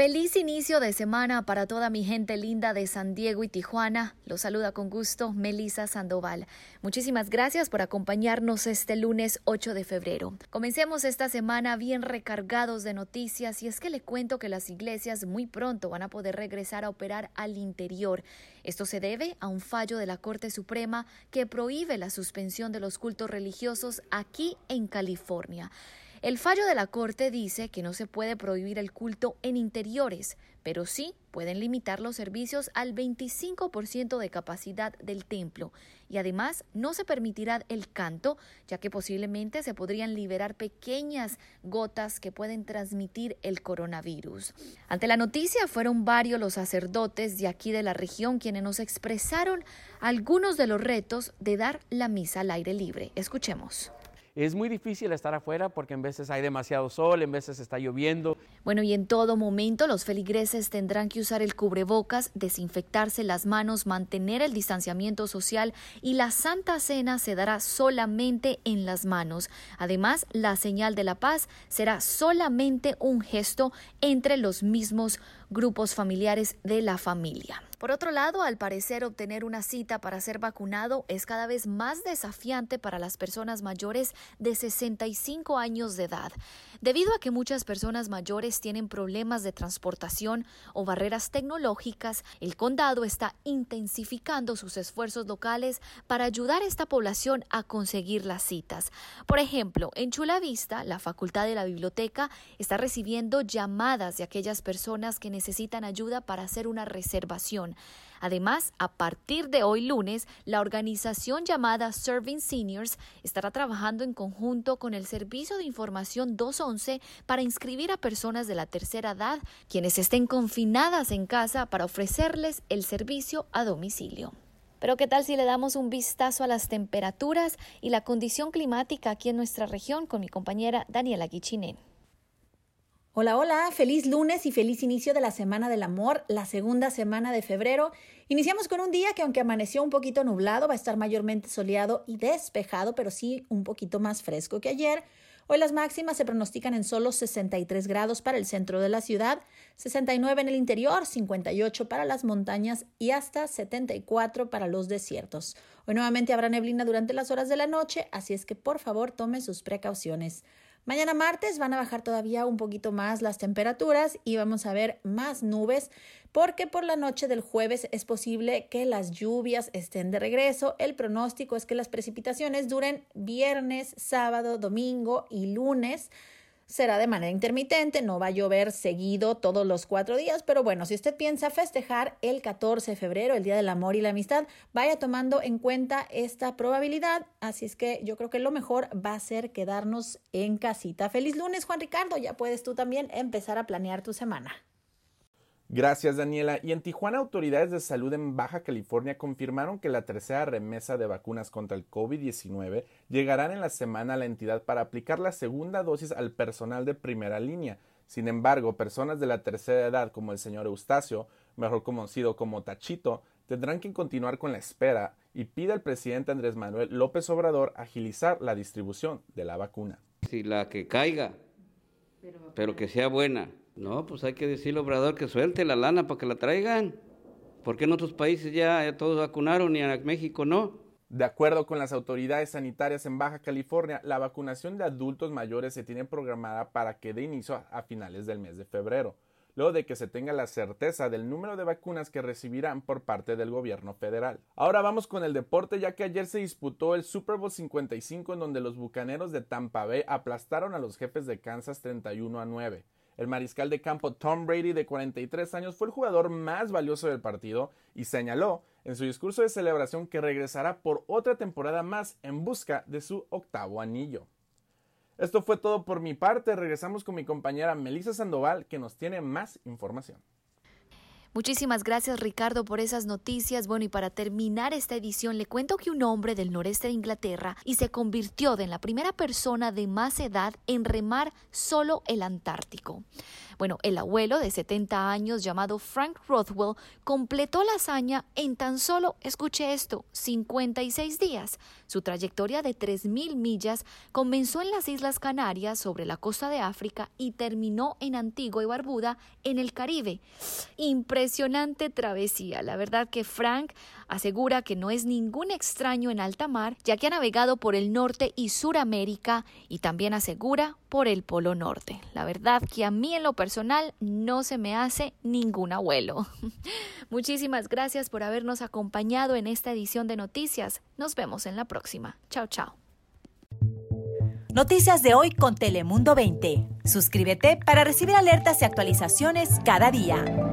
Feliz inicio de semana para toda mi gente linda de San Diego y Tijuana. Los saluda con gusto Melisa Sandoval. Muchísimas gracias por acompañarnos este lunes 8 de febrero. Comencemos esta semana bien recargados de noticias y es que le cuento que las iglesias muy pronto van a poder regresar a operar al interior. Esto se debe a un fallo de la Corte Suprema que prohíbe la suspensión de los cultos religiosos aquí en California. El fallo de la Corte dice que no se puede prohibir el culto en interiores, pero sí pueden limitar los servicios al 25% de capacidad del templo y además no se permitirá el canto, ya que posiblemente se podrían liberar pequeñas gotas que pueden transmitir el coronavirus. Ante la noticia fueron varios los sacerdotes de aquí de la región quienes nos expresaron algunos de los retos de dar la misa al aire libre. Escuchemos. Es muy difícil estar afuera porque en veces hay demasiado sol, en veces está lloviendo. Bueno, y en todo momento los feligreses tendrán que usar el cubrebocas, desinfectarse las manos, mantener el distanciamiento social y la Santa Cena se dará solamente en las manos. Además, la señal de la paz será solamente un gesto entre los mismos grupos familiares de la familia. Por otro lado, al parecer obtener una cita para ser vacunado es cada vez más desafiante para las personas mayores de 65 años de edad, debido a que muchas personas mayores tienen problemas de transportación o barreras tecnológicas. El condado está intensificando sus esfuerzos locales para ayudar a esta población a conseguir las citas. Por ejemplo, en Chula Vista, la Facultad de la Biblioteca está recibiendo llamadas de aquellas personas que necesitan ayuda para hacer una reservación. Además, a partir de hoy lunes, la organización llamada Serving Seniors estará trabajando en conjunto con el Servicio de Información 211 para inscribir a personas de la tercera edad quienes estén confinadas en casa para ofrecerles el servicio a domicilio. Pero ¿qué tal si le damos un vistazo a las temperaturas y la condición climática aquí en nuestra región con mi compañera Daniela Guichinen? Hola, hola, feliz lunes y feliz inicio de la Semana del Amor, la segunda semana de febrero. Iniciamos con un día que aunque amaneció un poquito nublado, va a estar mayormente soleado y despejado, pero sí un poquito más fresco que ayer. Hoy las máximas se pronostican en solo 63 grados para el centro de la ciudad, 69 en el interior, 58 para las montañas y hasta 74 para los desiertos. Hoy nuevamente habrá neblina durante las horas de la noche, así es que por favor tome sus precauciones. Mañana martes van a bajar todavía un poquito más las temperaturas y vamos a ver más nubes porque por la noche del jueves es posible que las lluvias estén de regreso. El pronóstico es que las precipitaciones duren viernes, sábado, domingo y lunes será de manera intermitente, no va a llover seguido todos los cuatro días, pero bueno, si usted piensa festejar el 14 de febrero, el Día del Amor y la Amistad, vaya tomando en cuenta esta probabilidad, así es que yo creo que lo mejor va a ser quedarnos en casita. Feliz lunes, Juan Ricardo, ya puedes tú también empezar a planear tu semana. Gracias, Daniela. Y en Tijuana, autoridades de salud en Baja California confirmaron que la tercera remesa de vacunas contra el COVID-19 llegarán en la semana a la entidad para aplicar la segunda dosis al personal de primera línea. Sin embargo, personas de la tercera edad, como el señor Eustacio, mejor conocido como Tachito, tendrán que continuar con la espera y pide al presidente Andrés Manuel López Obrador agilizar la distribución de la vacuna. Si la que caiga, pero que sea buena. No, pues hay que decirle Obrador que suelte la lana para que la traigan. ¿Por qué en otros países ya, todos vacunaron y en México no? De acuerdo con las autoridades sanitarias en Baja California, la vacunación de adultos mayores se tiene programada para que dé inicio a finales del mes de febrero, luego de que se tenga la certeza del número de vacunas que recibirán por parte del gobierno federal. Ahora vamos con el deporte, ya que ayer se disputó el Super Bowl 55 en donde los bucaneros de Tampa Bay aplastaron a los jefes de Kansas 31 a 9. El mariscal de campo Tom Brady, de 43 años, fue el jugador más valioso del partido y señaló en su discurso de celebración que regresará por otra temporada más en busca de su octavo anillo. Esto fue todo por mi parte. Regresamos con mi compañera Melissa Sandoval, que nos tiene más información. Muchísimas gracias Ricardo por esas noticias. Bueno, y para terminar esta edición le cuento que un hombre del noreste de Inglaterra y se convirtió en la primera persona de más edad en remar solo el Antártico. Bueno, el abuelo de 70 años llamado Frank Rothwell completó la hazaña en tan solo, escuche esto, 56 días. Su trayectoria de 3.000 millas comenzó en las Islas Canarias sobre la costa de África y terminó en Antigua y Barbuda en el Caribe. Impresionante travesía. La verdad que Frank asegura que no es ningún extraño en alta mar, ya que ha navegado por el norte y Suramérica y también asegura por el Polo Norte. La verdad que a mí en lo personal no se me hace ningún abuelo. Muchísimas gracias por habernos acompañado en esta edición de noticias. Nos vemos en la próxima. Chao, chao. Noticias de hoy con Telemundo 20. Suscríbete para recibir alertas y actualizaciones cada día.